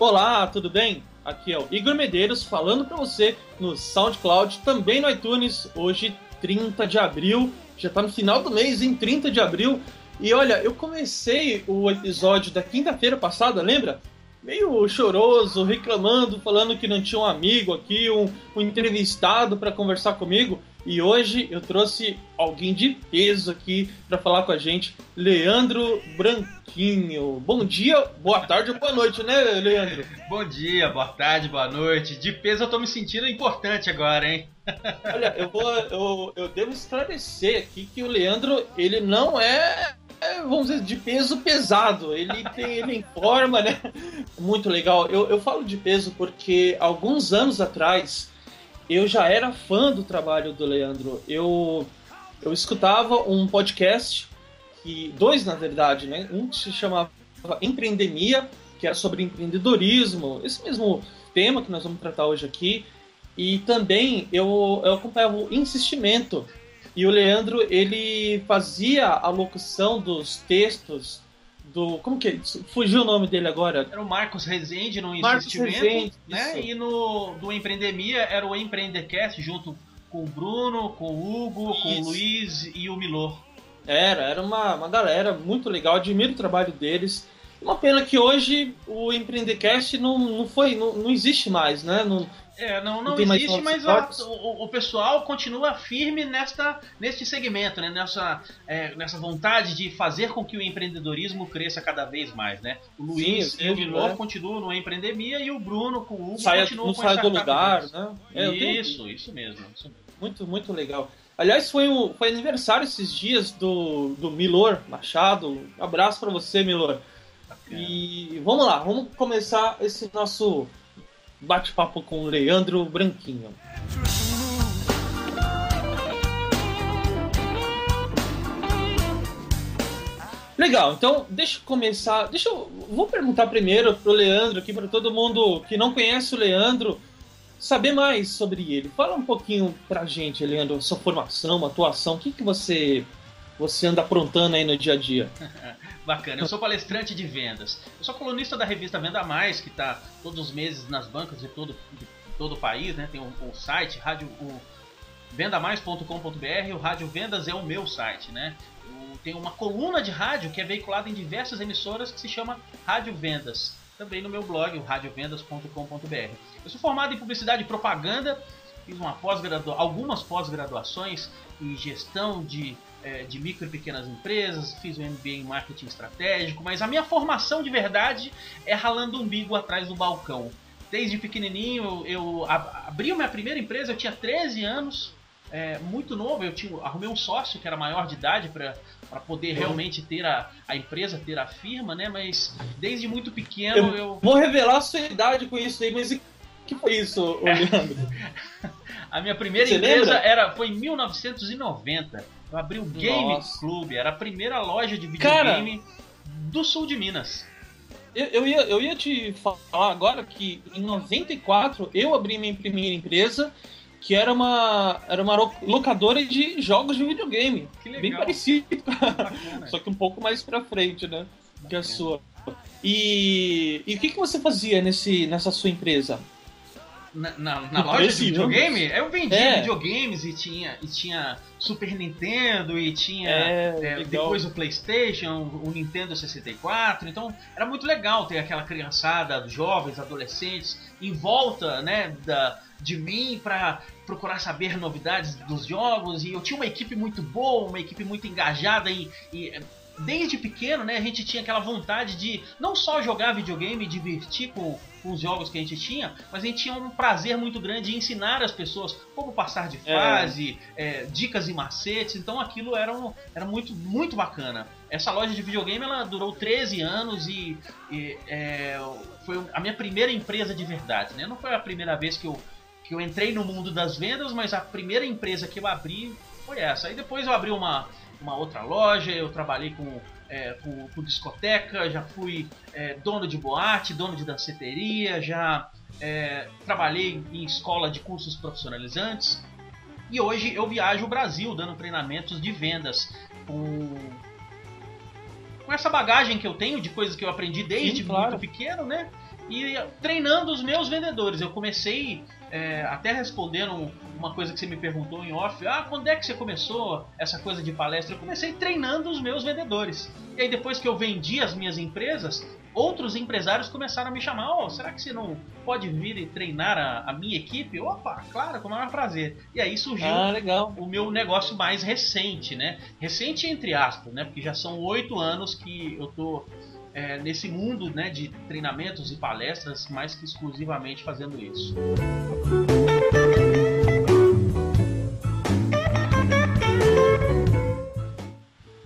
Olá, tudo bem? Aqui é o Igor Medeiros falando para você no SoundCloud, também no iTunes, hoje 30 de abril, já tá no final do mês, em 30 de abril. E olha, eu comecei o episódio da quinta-feira passada, lembra? Meio choroso, reclamando, falando que não tinha um amigo aqui, um, um entrevistado para conversar comigo. E hoje eu trouxe alguém de peso aqui para falar com a gente, Leandro Branquinho. Bom dia, boa tarde ou boa noite, né, Leandro? Bom dia, boa tarde, boa noite. De peso eu tô me sentindo importante agora, hein? Olha, eu vou eu, eu devo esclarecer aqui que o Leandro, ele não é é, vamos dizer, de peso pesado. Ele tem ele em forma, né? Muito legal. Eu, eu falo de peso porque alguns anos atrás eu já era fã do trabalho do Leandro. Eu, eu escutava um podcast, que dois na verdade, né? Um que se chamava Empreendemia, que era sobre empreendedorismo, esse mesmo tema que nós vamos tratar hoje aqui. E também eu, eu acompanhava o Insistimento. E o Leandro, ele fazia a locução dos textos do. Como que é? Fugiu o nome dele agora? Era o Marcos Rezende no Marcos Investimento. Rezende, né? isso. E no do Empreendemia era o Empreendecast junto com o Bruno, com o Hugo, com o Isso. Luiz e o Milor. Era, era uma, uma galera muito legal, admiro o trabalho deles. Uma pena que hoje o Empreendecast não, não foi, não, não existe mais, né? Não, É, não, Não não existe, mas a- o, o pessoal continua firme nesta, neste segmento, né? nessa, é, nessa vontade de fazer com que o empreendedorismo cresça cada vez mais. Né? O Luiz Sim, eu e o vejo, Milor né? continuam no Empreendemia e o Bruno com o Hugo saia, continuam não com sai do lugar, né? É, eu tenho- Isso, isso mesmo. Isso mesmo. Muito, muito legal. Aliás, foi, o, foi aniversário esses dias do, do Milor Machado. Um abraço pra você, Milor. E vamos lá, vamos começar esse nosso bate-papo com Leandro Branquinho. Legal, então deixa eu começar. Deixa eu. Vou perguntar primeiro pro Leandro aqui, para todo mundo que não conhece o Leandro, saber mais sobre ele. Fala um pouquinho pra gente, Leandro, sua formação, atuação, o que, que você, você anda aprontando aí no dia a dia? Bacana, eu sou palestrante de vendas. Eu sou colunista da revista Venda Mais, que está todos os meses nas bancas de todo, de todo o país, né? Tem um, um site, rádio, o vendamais.com.br, o Rádio Vendas é o meu site, né? Tenho uma coluna de rádio que é veiculada em diversas emissoras que se chama Rádio Vendas. Também no meu blog, o radiovendas.com.br. Eu sou formado em publicidade e propaganda, fiz uma pós algumas pós-graduações em gestão de é, de micro e pequenas empresas, fiz um MBA em marketing estratégico, mas a minha formação de verdade é ralando umbigo atrás do balcão. Desde pequenininho eu, eu ab- abri a minha primeira empresa, eu tinha 13 anos, é, muito novo, eu tinha, arrumei um sócio que era maior de idade para poder realmente ter a, a empresa, ter a firma, né? Mas desde muito pequeno eu, Vou revelar a sua idade com isso aí, mas o que foi isso, ô Leandro? A minha primeira Você empresa lembra? era, foi em 1990. Eu abri o Game Nossa. Club, era a primeira loja de Cara! videogame do sul de Minas. Eu, eu, ia, eu ia te falar agora que em 94 eu abri minha primeira empresa, que era uma, era uma lo- locadora de jogos de videogame. Que legal. Bem parecido, Bacana. só que um pouco mais pra frente, né? Que a sua. E, e o que, que você fazia nesse, nessa sua empresa? Na, na, loja de 13 videogame, eu vendia É. videogames e tinha, e tinha Super Nintendo e tinha É, é, depois o PlayStation, o Nintendo 64. Então era muito legal ter aquela criançada, jovens, adolescentes em volta, né, da, de mim para procurar saber novidades dos jogos. E eu tinha uma equipe muito boa, uma equipe muito engajada e, e desde pequeno, né, a gente tinha aquela vontade de não só jogar videogame e divertir com, com os jogos que a gente tinha, mas a gente tinha um prazer muito grande em ensinar as pessoas como passar de É. fase, é, dicas e macetes. Então aquilo era, um, era muito, muito bacana. Essa loja de videogame ela durou 13 anos e, e, é, foi a minha primeira empresa de verdade. Né? Não foi a primeira vez que eu, que eu entrei no mundo das vendas, mas a primeira empresa que eu abri foi essa. Aí depois eu abri uma, uma outra loja, eu trabalhei com, é, com, com discoteca, já fui é, dono de boate, dono de danceteria, já é, trabalhei em escola de cursos profissionalizantes. E hoje eu viajo o Brasil dando treinamentos de vendas com, com essa bagagem que eu tenho de coisas que eu aprendi desde Sim, claro. muito pequeno, né? e treinando os meus vendedores. Eu comecei é, até respondendo uma coisa que você me perguntou em off, ah, quando é que você começou essa coisa de palestra? Eu comecei treinando os meus vendedores. E aí depois que eu vendi as minhas empresas, outros empresários começaram a me chamar, oh, será que você não pode vir e treinar a, a minha equipe? Opa, claro, com o maior prazer. E aí surgiu ah, o meu negócio mais recente, né? Recente entre aspas, né? Porque já são oito anos que eu tô é, nesse mundo né, de treinamentos e palestras, mais que exclusivamente fazendo isso.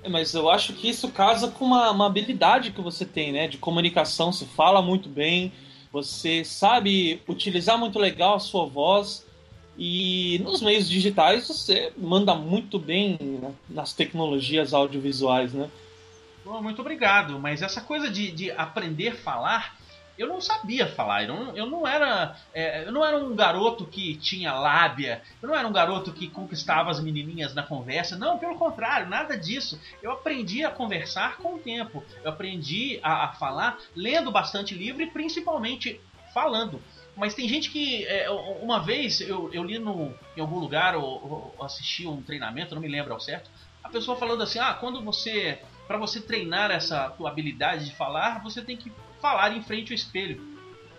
É, mas eu acho que isso casa com uma, uma habilidade que você tem, né? De comunicação, você fala muito bem, você sabe utilizar muito legal a sua voz. E nos meios digitais você manda muito bem né, nas tecnologias audiovisuais, né? Muito obrigado, mas essa coisa de, de aprender a falar, eu não sabia falar. Eu não, eu não era é, eu não era um garoto que tinha lábia. Eu não era um garoto que conquistava as menininhas na conversa. Não, pelo contrário, nada disso. Eu aprendi a conversar com o tempo. Eu aprendi a, a falar lendo bastante livro e principalmente falando. Mas tem gente que. É, uma vez eu, eu li no, em algum lugar ou, ou assisti um treinamento, não me lembro ao certo. A pessoa falando assim: ah, quando você para você treinar essa tua habilidade de falar, você tem que falar em frente ao espelho.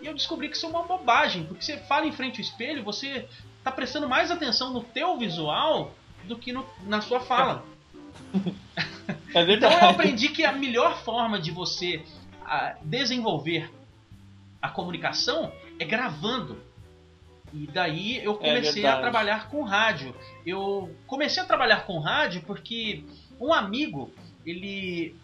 E eu descobri que isso é uma bobagem, porque você fala em frente ao espelho, você está prestando mais atenção no teu visual do que no, na sua fala. É verdade. então eu aprendi que a melhor forma de você a, desenvolver a comunicação é gravando. E daí eu é comecei é a trabalhar com rádio. Eu comecei a trabalhar com rádio porque um amigo ele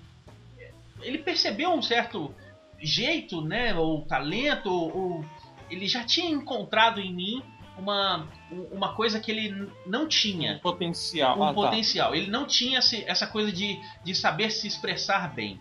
ele percebeu um certo jeito, né, ou talento, ou ele já tinha encontrado em mim uma, uma coisa que ele não tinha. Um potencial. Um ah, tá. potencial. Tá. Ele não tinha essa coisa de, de saber se expressar bem.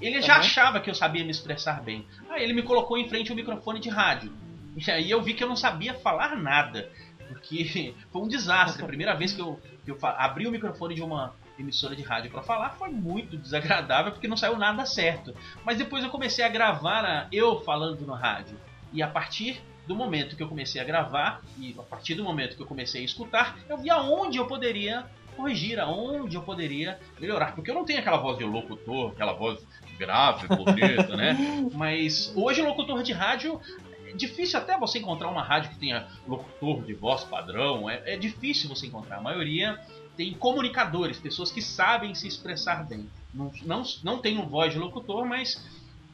Ele já uhum. achava que eu sabia me expressar bem. Aí ele me colocou em frente ao microfone de rádio. E aí eu vi que eu não sabia falar nada. Porque foi um desastre. A primeira vez que eu, que eu abri o microfone de uma, emissora de rádio para falar foi muito desagradável porque não saiu nada certo. Mas depois eu comecei a gravar eu falando no rádio. E a partir do momento que eu comecei a gravar e a partir do momento que eu comecei a escutar, eu vi aonde eu poderia corrigir, aonde eu poderia melhorar. Porque eu não tenho aquela voz de locutor, aquela voz grave, bonita, né? Mas hoje o locutor de rádio é difícil até você encontrar uma rádio que tenha locutor de voz padrão. É, é difícil você encontrar. A maioria tem comunicadores, pessoas que sabem se expressar bem. Não, não, não tenho voz de locutor, mas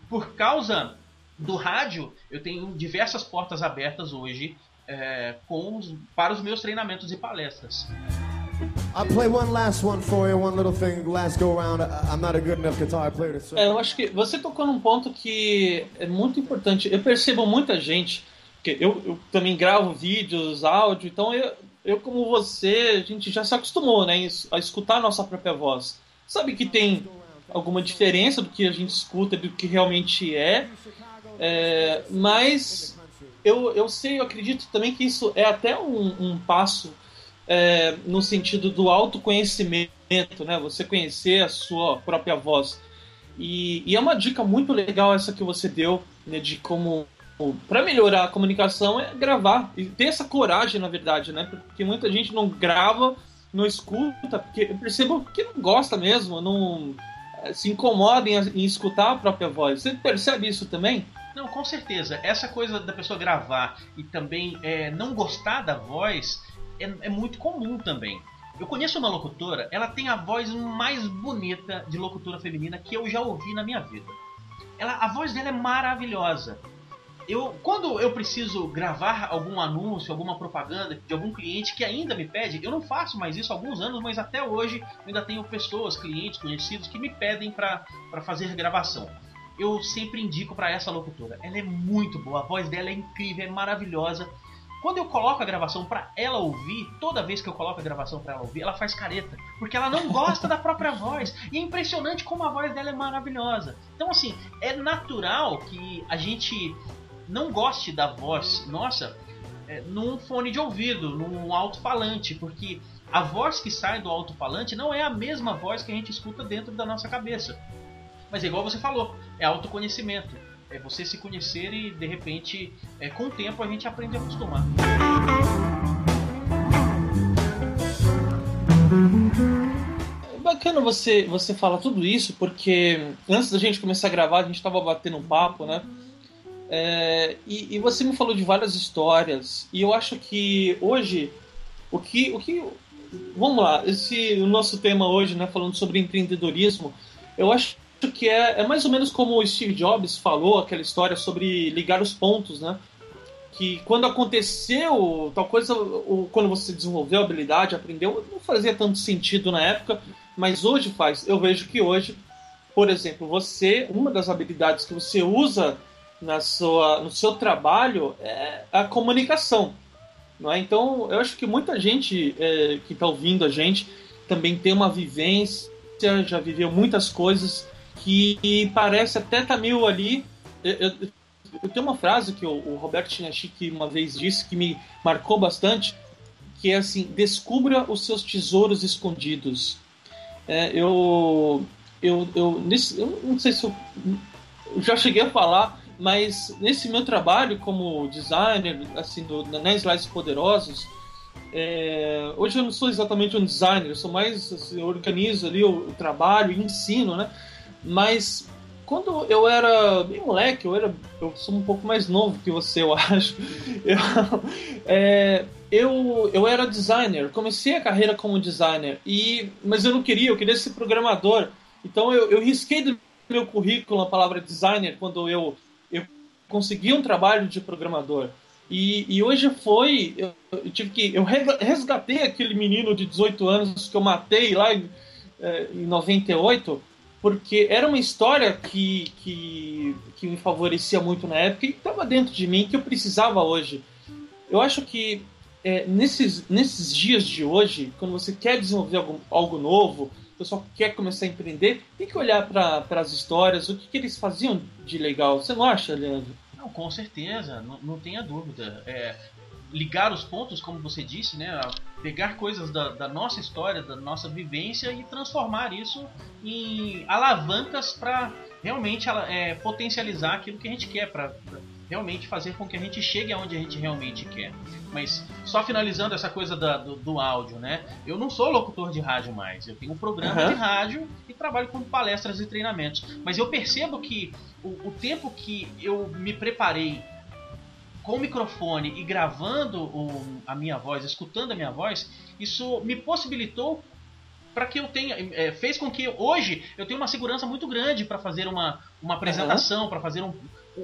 por causa do rádio, eu tenho diversas portas abertas hoje é, com, para os meus treinamentos e palestras. É, eu acho que você tocou num ponto que é muito importante. Eu percebo muita gente, que eu, eu também gravo vídeos, áudio, então eu, eu como você, a gente já se acostumou, né, a escutar a nossa própria voz. Sabe que tem alguma diferença do que a gente escuta do que realmente é, é mas eu, eu sei, eu acredito também que isso é até um, um passo é, no sentido do autoconhecimento, né? Você conhecer a sua própria voz. E, e é uma dica muito legal essa que você deu, né, de como para melhorar a comunicação é gravar e ter essa coragem, na verdade, né? Porque muita gente não grava, não escuta, porque eu percebo que não gosta mesmo, não eh, se incomoda em, em escutar a própria voz. Você percebe isso também? Não, com certeza. Essa coisa da pessoa gravar e também é, não gostar da voz é, é muito comum também. Eu conheço uma locutora, ela tem a voz mais bonita de locutora feminina que eu já ouvi na minha vida. Ela, a voz dela é maravilhosa eu quando eu preciso gravar algum anúncio, alguma propaganda de algum cliente que ainda me pede, eu não faço mais isso há alguns anos, mas até hoje ainda tenho pessoas, clientes, conhecidos que me pedem para fazer gravação. Eu sempre indico para essa locutora. Ela é muito boa, a voz dela é incrível, é maravilhosa. Quando eu coloco a gravação para ela ouvir, toda vez que eu coloco a gravação para ela ouvir, ela faz careta, porque ela não gosta da própria voz. E é impressionante como a voz dela é maravilhosa. Então assim, é natural que a gente não goste da voz nossa é, num fone de ouvido, num alto-falante, porque a voz que sai do alto-falante não é a mesma voz que a gente escuta dentro da nossa cabeça. Mas é igual você falou, é autoconhecimento. é você se conhecer e de repente, é, com o tempo, a gente aprende a acostumar. É bacana você, você falar tudo isso, porque antes da gente começar a gravar, a gente estava batendo um papo, né? É, e, e, você me falou de várias histórias, e eu acho que hoje, o que. O que vamos lá, esse o nosso tema hoje, né, falando sobre empreendedorismo, eu acho que é, é mais ou menos como o Steve Jobs falou, aquela história sobre ligar os pontos, né? Que quando aconteceu tal coisa, ou quando você desenvolveu a habilidade, aprendeu, não fazia tanto sentido na época, mas hoje faz. Eu vejo que hoje, por exemplo, você, uma das habilidades que você usa na sua, no seu trabalho é a comunicação. Não é? Então, eu acho que muita gente é, que está ouvindo a gente também tem uma vivência, já viveu muitas coisas que parece até tá meio ali. Eu, eu, eu tenho uma frase que o, o Roberto Chinachique uma vez disse que me marcou bastante, que é assim: descubra os seus tesouros escondidos. É, eu, eu, eu, nesse, eu não sei se eu, eu já cheguei a falar mas nesse meu trabalho como designer, assim, do, na Slides Poderosos, é, hoje eu não sou exatamente um designer, eu sou mais, assim, eu organizo ali o, o trabalho, ensino, né? Mas quando eu era bem moleque, eu era, eu sou um pouco mais novo que você, eu acho. Eu, é, eu, eu era designer, comecei a carreira como designer e, mas eu não queria, eu queria ser programador. Então eu, eu risquei do meu currículo a palavra designer quando eu consegui um trabalho de programador. E, e hoje foi. Eu, eu, tive que. Eu resgatei aquele menino de 18 anos que eu matei lá em, é, em 98, porque era uma história que, que, que me favorecia muito na época e estava dentro de mim que eu precisava hoje. Eu acho que é, nesses, nesses dias de hoje, quando você quer desenvolver algo, algo novo, o pessoal quer começar a empreender, tem que olhar para as histórias, o que, que, eles faziam de legal. Você não acha, Leandro? Não, com certeza, não, não tenha dúvida. É, ligar os pontos, como você disse, né? Pegar coisas da, da, nossa história, da nossa vivência e transformar isso em alavancas para realmente é, potencializar aquilo que a gente quer, para realmente fazer com que a gente chegue aonde a gente realmente quer. Mas só finalizando essa coisa da, do, do, áudio, né? Eu não sou locutor de rádio mais. Eu tenho um programa uhum. de rádio e trabalho com palestras e treinamentos. Mas eu percebo que o, o tempo que eu me preparei com o microfone e gravando o, a minha voz, escutando a minha voz, isso me possibilitou para que eu tenha é, fez com que hoje eu tenha uma segurança muito grande para fazer uma, uma apresentação, uhum. para fazer um,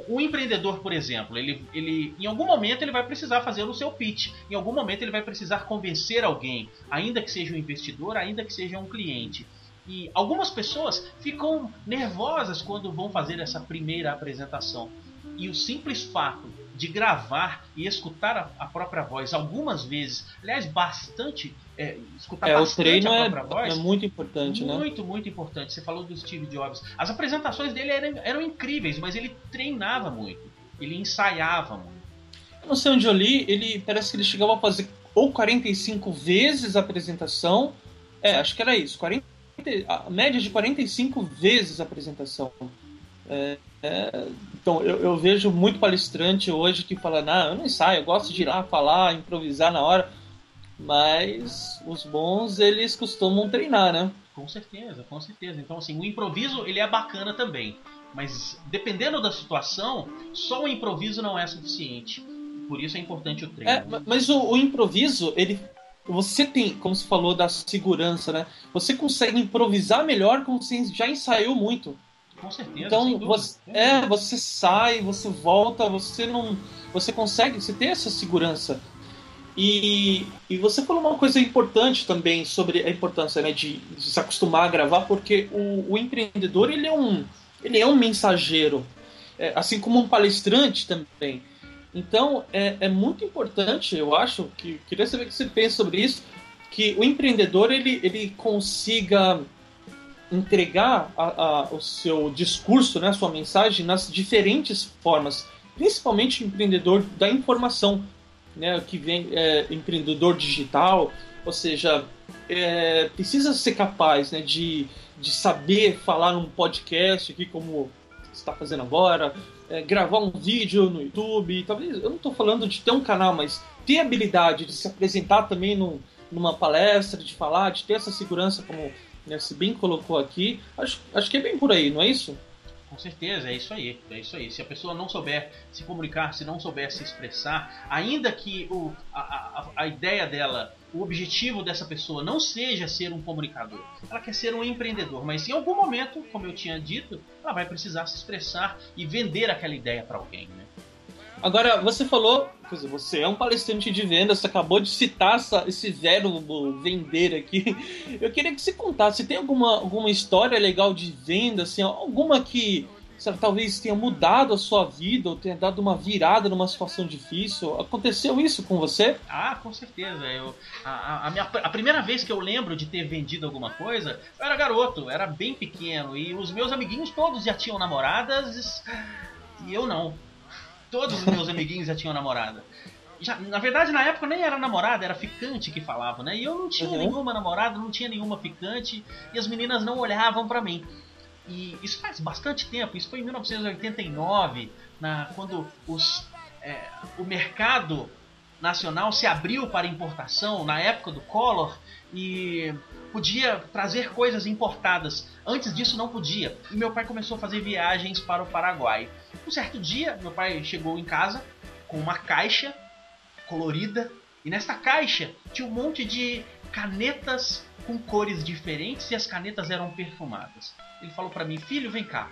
o, empreendedor, por exemplo, ele, ele em algum momento ele vai precisar fazer o seu pitch. Em algum momento ele vai precisar convencer alguém, ainda que seja um investidor, ainda que seja um cliente. E algumas pessoas ficam nervosas quando vão fazer essa primeira apresentação. E o simples fato de gravar e escutar a, a própria voz algumas vezes, aliás, bastante, é, escutar é, o treino é é, voz. É muito importante, muito, né? Muito, muito importante. Você falou do Steve Jobs. As apresentações dele eram, eram incríveis, mas ele treinava muito. Ele ensaiava muito. Eu não sei onde eu li, ele parece que ele chegava a fazer ou 45 vezes a apresentação. É, acho que era isso. 40, a média de 45 vezes a apresentação. É, é, então, eu, eu, vejo muito palestrante hoje que fala, não, eu não ensaio, eu gosto de ir lá falar, improvisar na hora. Mas os bons, eles costumam treinar, né? Com certeza, com certeza. Então, assim, o improviso, ele é bacana também. Mas, dependendo da situação, só o improviso não é suficiente. Por isso é importante o treino. É, mas o, o improviso, ele você tem, como você falou da segurança, né? Você consegue improvisar melhor quando você já ensaiou muito. Com certeza. Então, você, é, você sai, você volta, você não. Você consegue, você tem essa segurança. E, e você falou uma coisa importante também sobre a importância né, de, de se acostumar a gravar, porque o, o, empreendedor ele é um, ele é um mensageiro, é, assim como um palestrante também. Então é, é muito importante, eu acho, que queria saber o que você pensa sobre isso, que o empreendedor ele, ele consiga entregar a, a, o seu discurso, né, a sua mensagem nas diferentes formas, principalmente o empreendedor da informação, né, que vem é, empreendedor digital, ou seja, é, precisa ser capaz né, de, de saber falar num podcast aqui como está fazendo agora, é, gravar um vídeo no YouTube, talvez, eu não estou falando de ter um canal, mas ter habilidade de se apresentar também num, numa palestra, de falar, de ter essa segurança, como né, se bem colocou aqui, acho, acho que é bem por aí, não é isso? Com certeza, é isso aí, é isso aí. Se a pessoa não souber se comunicar, se não souber se expressar, ainda que o, a, a, a ideia dela, o objetivo dessa pessoa não seja ser um comunicador, ela quer ser um empreendedor, mas em algum momento, como eu tinha dito, ela vai precisar se expressar e vender aquela ideia para alguém, né? Agora, você falou, quer dizer, você é um palestrante de vendas, você acabou de citar essa, esse verbo vender aqui. Eu queria que você contasse, tem alguma, alguma história legal de venda, assim, alguma que sabe, talvez tenha mudado a sua vida ou tenha dado uma virada numa situação difícil? Aconteceu isso com você? Ah, com certeza. Eu, a, a, minha, a primeira vez que eu lembro de ter vendido alguma coisa, eu era garoto, era bem pequeno e os meus amiguinhos todos já tinham namoradas e eu não. Todos os meus amiguinhos já tinham namorada. Já, na verdade, na época nem era namorada, era ficante que falava, né? E eu não tinha uhum. nenhuma namorada, não tinha nenhuma ficante, e as meninas não olhavam para mim. E isso faz bastante tempo, isso foi em 1989, na, quando os, é, o mercado nacional se abriu para importação, na época do Collor, e podia trazer coisas importadas. Antes disso não podia. E meu pai começou a fazer viagens para o Paraguai. Um certo dia, meu pai chegou em casa com uma caixa colorida e nesta caixa tinha um monte de canetas com cores diferentes e as canetas eram perfumadas. Ele falou para mim: "Filho, vem cá.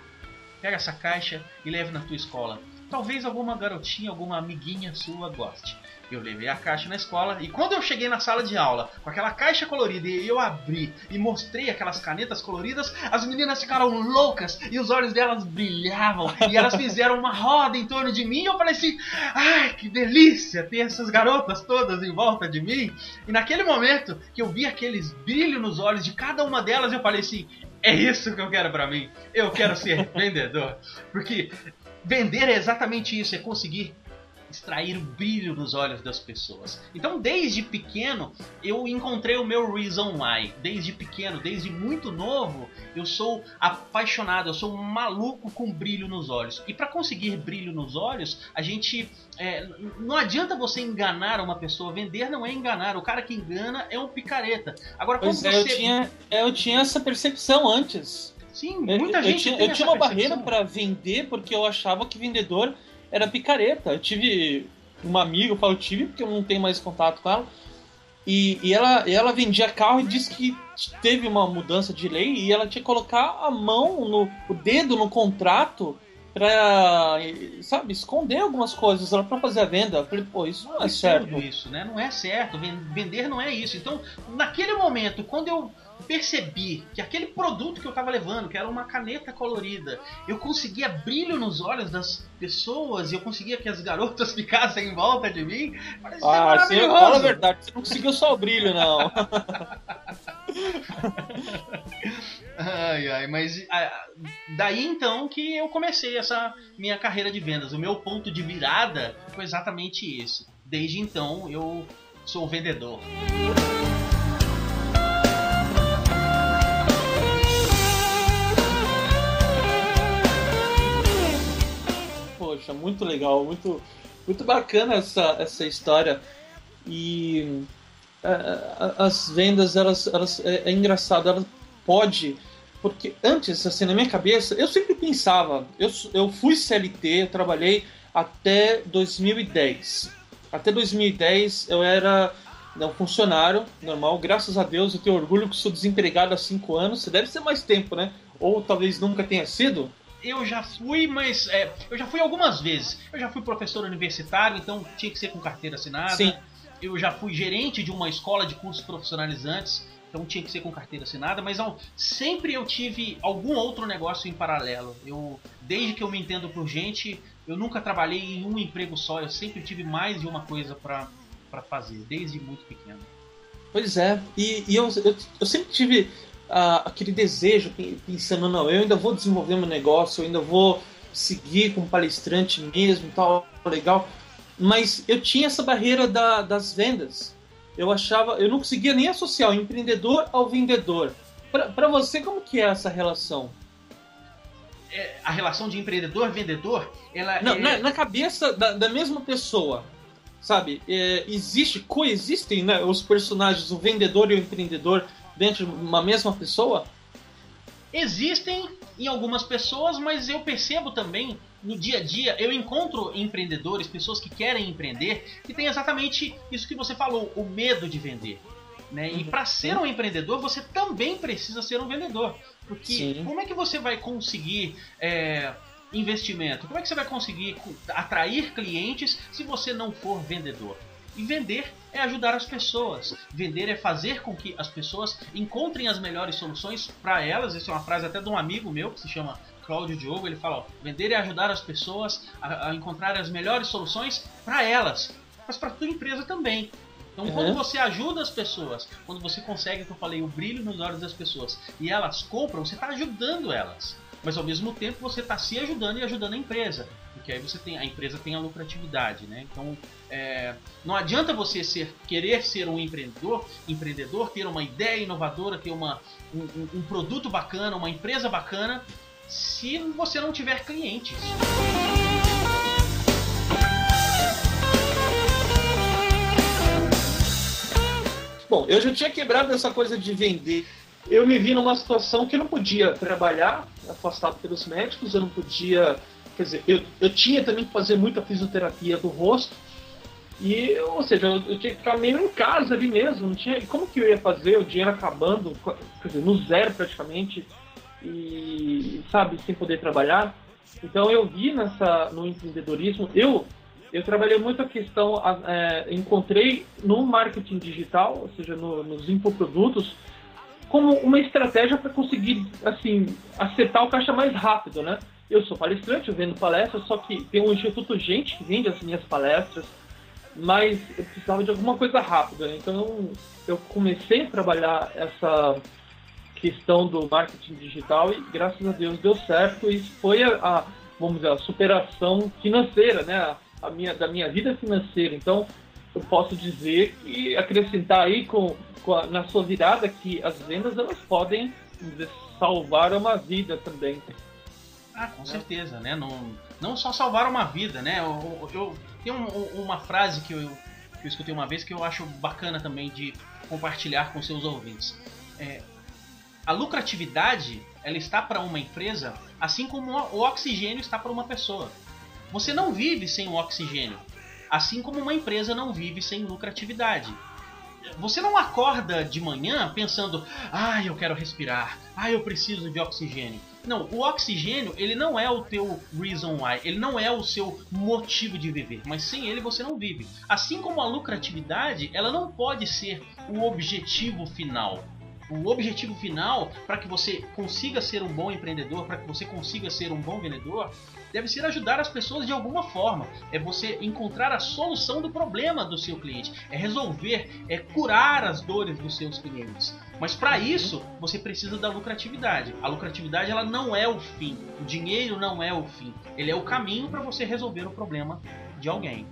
Pega essa caixa e leve na tua escola. Talvez alguma garotinha, alguma amiguinha sua goste." Eu levei a caixa na escola e quando eu cheguei na sala de aula com aquela caixa colorida e eu abri e mostrei aquelas canetas coloridas, as meninas ficaram loucas e os olhos delas brilhavam e elas fizeram uma roda em torno de mim e eu falei assim: ai que delícia ter essas garotas todas em volta de mim. E naquele momento que eu vi aqueles brilhos nos olhos de cada uma delas, eu falei assim: é isso que eu quero para mim. Eu quero ser vendedor. Porque vender é exatamente isso, é conseguir extrair o brilho dos olhos das pessoas. Então, desde pequeno, eu encontrei o meu reason why. Desde pequeno, desde muito novo, eu sou apaixonado, eu sou um maluco com brilho nos olhos. E para conseguir brilho nos olhos, a gente é, não adianta você enganar uma pessoa. Vender não é enganar. O cara que engana é um picareta. Agora, como pois é, você... eu, tinha, eu tinha essa percepção antes. Sim, muita eu, gente. Eu tinha, eu tinha uma barreira para vender porque eu achava que vendedor era picareta. Eu tive uma amiga, eu falo tive porque eu não tenho mais contato com ela. E, e ela, ela vendia carro e disse que teve uma mudança de lei e ela tinha que colocar a mão, no, o dedo no contrato pra, sabe, esconder algumas coisas pra fazer a venda. Eu falei, pô, isso não é, é certo. Isso, né? Não é certo. Vender não é isso. Então, naquele momento, quando eu percebi que aquele produto que eu estava levando, que era uma caneta colorida, eu conseguia brilho nos olhos das pessoas e eu conseguia que as garotas ficassem em volta de mim. Ah, você fala a verdade, você não conseguiu só o brilho, não. ai, ai, mas ah, daí então que eu comecei essa minha carreira de vendas. O meu ponto de virada foi exatamente esse. Desde então eu sou vendedor. Poxa, muito legal, muito, muito bacana essa, essa história. E uh, as vendas, elas, elas é, é engraçado, ela pode. Porque antes, assim, na minha cabeça, eu sempre pensava, eu, eu fui CLT, eu trabalhei até 2010. Até 2010 eu era um funcionário normal, graças a Deus eu tenho orgulho que sou desempregado há 5 anos. Deve ser mais tempo, né? Ou talvez nunca tenha sido eu já fui, mas é, eu já fui algumas vezes. Eu já fui professor universitário, então tinha que ser com carteira assinada. Sim. Eu já fui gerente de uma escola de cursos profissionalizantes, então tinha que ser com carteira assinada, mas não, sempre eu tive algum outro negócio em paralelo. Eu, desde que eu me entendo por gente, eu nunca trabalhei em um emprego só, eu sempre tive mais de uma coisa para fazer, desde muito pequeno. Pois é, e, e eu, eu, eu sempre tive aquele desejo, pensando, não, eu ainda vou desenvolver meu negócio, eu ainda vou seguir como palestrante mesmo, tal, legal. Mas eu tinha essa barreira da, das vendas. Eu achava, eu não conseguia nem associar o empreendedor ao vendedor. Para você, como que é essa relação? é, a relação de empreendedor-vendedor, ela Não, é... na, na cabeça da, da mesma pessoa, sabe? É, existe, coexistem né, os personagens, o vendedor e o empreendedor dentro de uma mesma pessoa? Existem em algumas pessoas, mas eu percebo também no dia a dia, eu encontro empreendedores, pessoas que querem empreender, que tem exatamente isso que você falou, o medo de vender. Né? E para ser um empreendedor, você também precisa ser um vendedor. Porque Sim. como é que você vai conseguir é, investimento? Como é que você vai conseguir atrair clientes se você não for vendedor? E vender é ajudar as pessoas. Vender é fazer com que as pessoas encontrem as melhores soluções para elas. Essa é uma frase até de um amigo meu que se chama Cláudio Diogo. Ele fala: ó, vender é ajudar as pessoas a, a encontrar as melhores soluções para elas, mas para tua empresa também. Então, uhum. quando você ajuda as pessoas, quando você consegue, que eu falei, o brilho nos olhos das pessoas e elas compram, você está ajudando elas. Mas ao mesmo tempo você está se ajudando e ajudando a empresa. Porque aí você tem a empresa tem a lucratividade, né? Então é, não adianta você ser querer ser um empreendedor, empreendedor, ter uma ideia inovadora, ter uma, um, um produto bacana, uma empresa bacana, se você não tiver clientes. Bom, eu já tinha quebrado essa coisa de vender. Eu me vi numa situação que eu não podia trabalhar, afastado pelos médicos, eu não podia. Quer dizer, eu, eu tinha também que fazer muita fisioterapia do rosto. E, ou seja, eu, eu, tinha que ficar meio em casa ali mesmo. Não tinha, como que eu ia fazer? O dinheiro acabando, quer dizer, no zero praticamente, e, sabe, sem poder trabalhar. Então eu vi nessa, no empreendedorismo, eu eu trabalhei muito a questão, é, encontrei no marketing digital, ou seja, no, nos infoprodutos, como uma estratégia para conseguir, assim, acertar o caixa mais rápido, né? Eu sou palestrante, eu vendo palestras, só que tem um Instituto Gente que vende as minhas palestras, mas eu precisava de alguma coisa rápida, né? então eu comecei a trabalhar essa questão do marketing digital e graças a Deus deu certo e foi a, a vamos dizer, a superação financeira, né? a minha, da minha vida financeira. Então, eu posso dizer e acrescentar aí com, com a, na sua virada que as vendas elas podem dizer, salvar uma vida também. Ah, com certeza, né? Não, não só salvar uma vida, né? Eu, eu, tem um, uma frase que eu, que eu escutei uma vez que eu acho bacana também de compartilhar com seus ouvintes. É, a lucratividade ela está para uma empresa assim como o oxigênio está para uma pessoa. Você não vive sem o oxigênio, assim como uma empresa não vive sem lucratividade. Você não acorda de manhã pensando, ah, eu quero respirar, ah, eu preciso de oxigênio. Não, o oxigênio, ele não é o teu reason why, ele não é o seu motivo de viver, mas sem ele você não vive. Assim como a lucratividade, ela não pode ser o objetivo final o objetivo final para que você consiga ser um bom empreendedor, para que você consiga ser um bom vendedor, deve ser ajudar as pessoas de alguma forma. É você encontrar a solução do problema do seu cliente, é resolver, é curar as dores dos seus clientes. Mas para uhum. isso, você precisa da lucratividade. A lucratividade ela não é o fim. O dinheiro não é o fim. Ele é o caminho para você resolver o problema de alguém.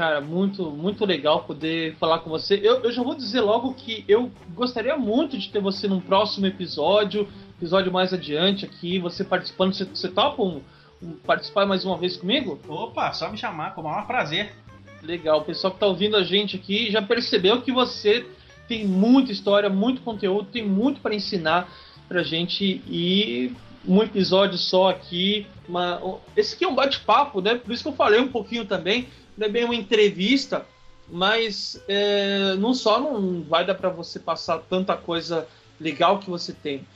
Cara, muito, muito legal poder falar com você. Eu, eu já vou dizer logo que eu gostaria muito de ter você num próximo episódio, episódio mais adiante aqui, você participando. Você, você topa um, um, participar mais uma vez comigo? Opa, só me chamar, com o maior prazer. Legal, o pessoal que está ouvindo a gente aqui já percebeu que você tem muita história, muito conteúdo, tem muito para ensinar pra gente e um episódio só aqui. Uma, esse aqui é um bate-papo, né? Por isso que eu falei um pouquinho também não é bem uma entrevista, mas é, não só não vai dar para você passar tanta coisa legal que você tem.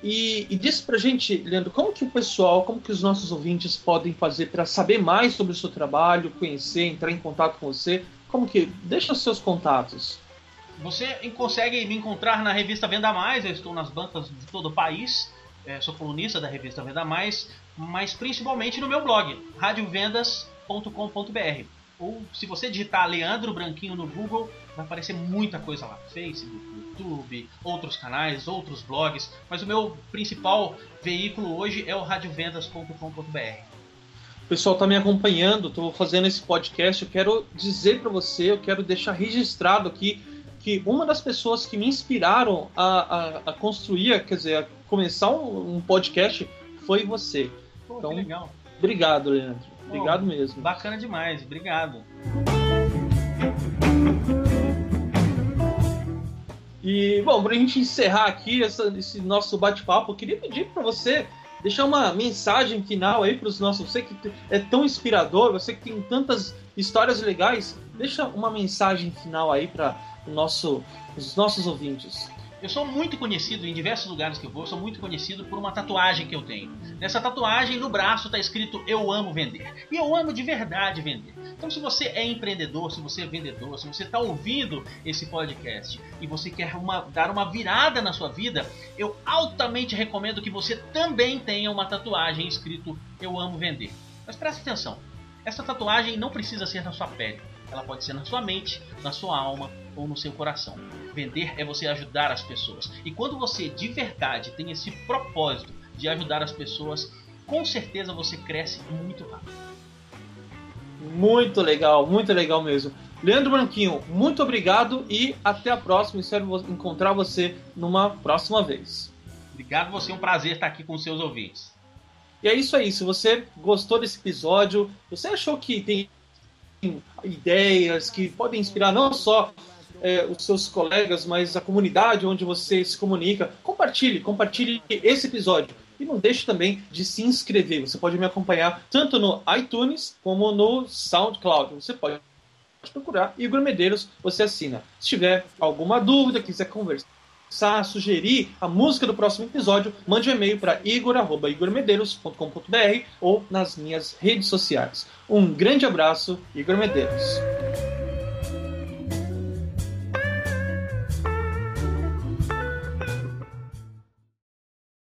E, e diz pra gente, Leandro, como que o pessoal, como que os nossos ouvintes podem fazer para saber mais sobre o seu trabalho, conhecer, entrar em contato com você? Como que. Deixa os seus contatos. Você consegue me encontrar na revista Venda Mais, eu estou nas bancas de todo o país, é, sou colunista da revista Venda Mais, mas principalmente no meu blog, radiovendas.com.br. Ou se você digitar Leandro Branquinho no Google, vai aparecer muita coisa lá. Facebook, YouTube, outros canais, outros blogs. Mas o meu principal veículo hoje é o radiovendas.com.br. O pessoal está me acompanhando, estou fazendo esse podcast. Eu quero dizer para você, eu quero deixar registrado aqui que uma das pessoas que me inspiraram a, a, a construir, quer dizer, a começar um, um podcast foi você. Pô, então, legal. Obrigado, Leandro. Obrigado Pô, mesmo. Bacana demais, obrigado. E, bom, para a gente encerrar aqui essa, esse nosso bate-papo, eu queria pedir para você deixar uma mensagem final aí para os nossos. Você que é tão inspirador, você que tem tantas histórias legais, deixa uma mensagem final aí para nosso, os nossos ouvintes. Eu sou muito conhecido em diversos lugares que eu vou, sou muito conhecido por uma tatuagem que eu tenho. Nessa tatuagem, no braço, está escrito Eu amo vender. E eu amo de verdade vender. Então, se você é empreendedor, se você é vendedor, se você está ouvindo esse podcast e você quer uma, dar uma virada na sua vida, eu altamente recomendo que você também tenha uma tatuagem escrito Eu amo vender. Mas preste atenção, essa tatuagem não precisa ser na sua pele. Ela pode ser na sua mente, na sua alma ou no seu coração. Vender é você ajudar as pessoas. E quando você de verdade tem esse propósito de ajudar as pessoas, com certeza você cresce muito rápido. Muito legal, muito legal mesmo. Leandro Branquinho, muito obrigado e até a próxima. Espero encontrar você numa próxima vez. Obrigado você, é um prazer estar aqui com os seus ouvintes. E é isso aí. Se você gostou desse episódio, você achou que tem ideias que podem inspirar não só é, os seus colegas, mas a comunidade onde você se comunica, compartilhe, compartilhe esse episódio. E não deixe também de se inscrever. Você pode me acompanhar tanto no iTunes como no SoundCloud. Você pode procurar Igor Medeiros, você assina. Se tiver alguma dúvida, quiser conversar sugerir a música do próximo episódio, mande um e-mail para igor.igormedeiros.com.br ou nas minhas redes sociais. Um grande abraço, Igor Medeiros.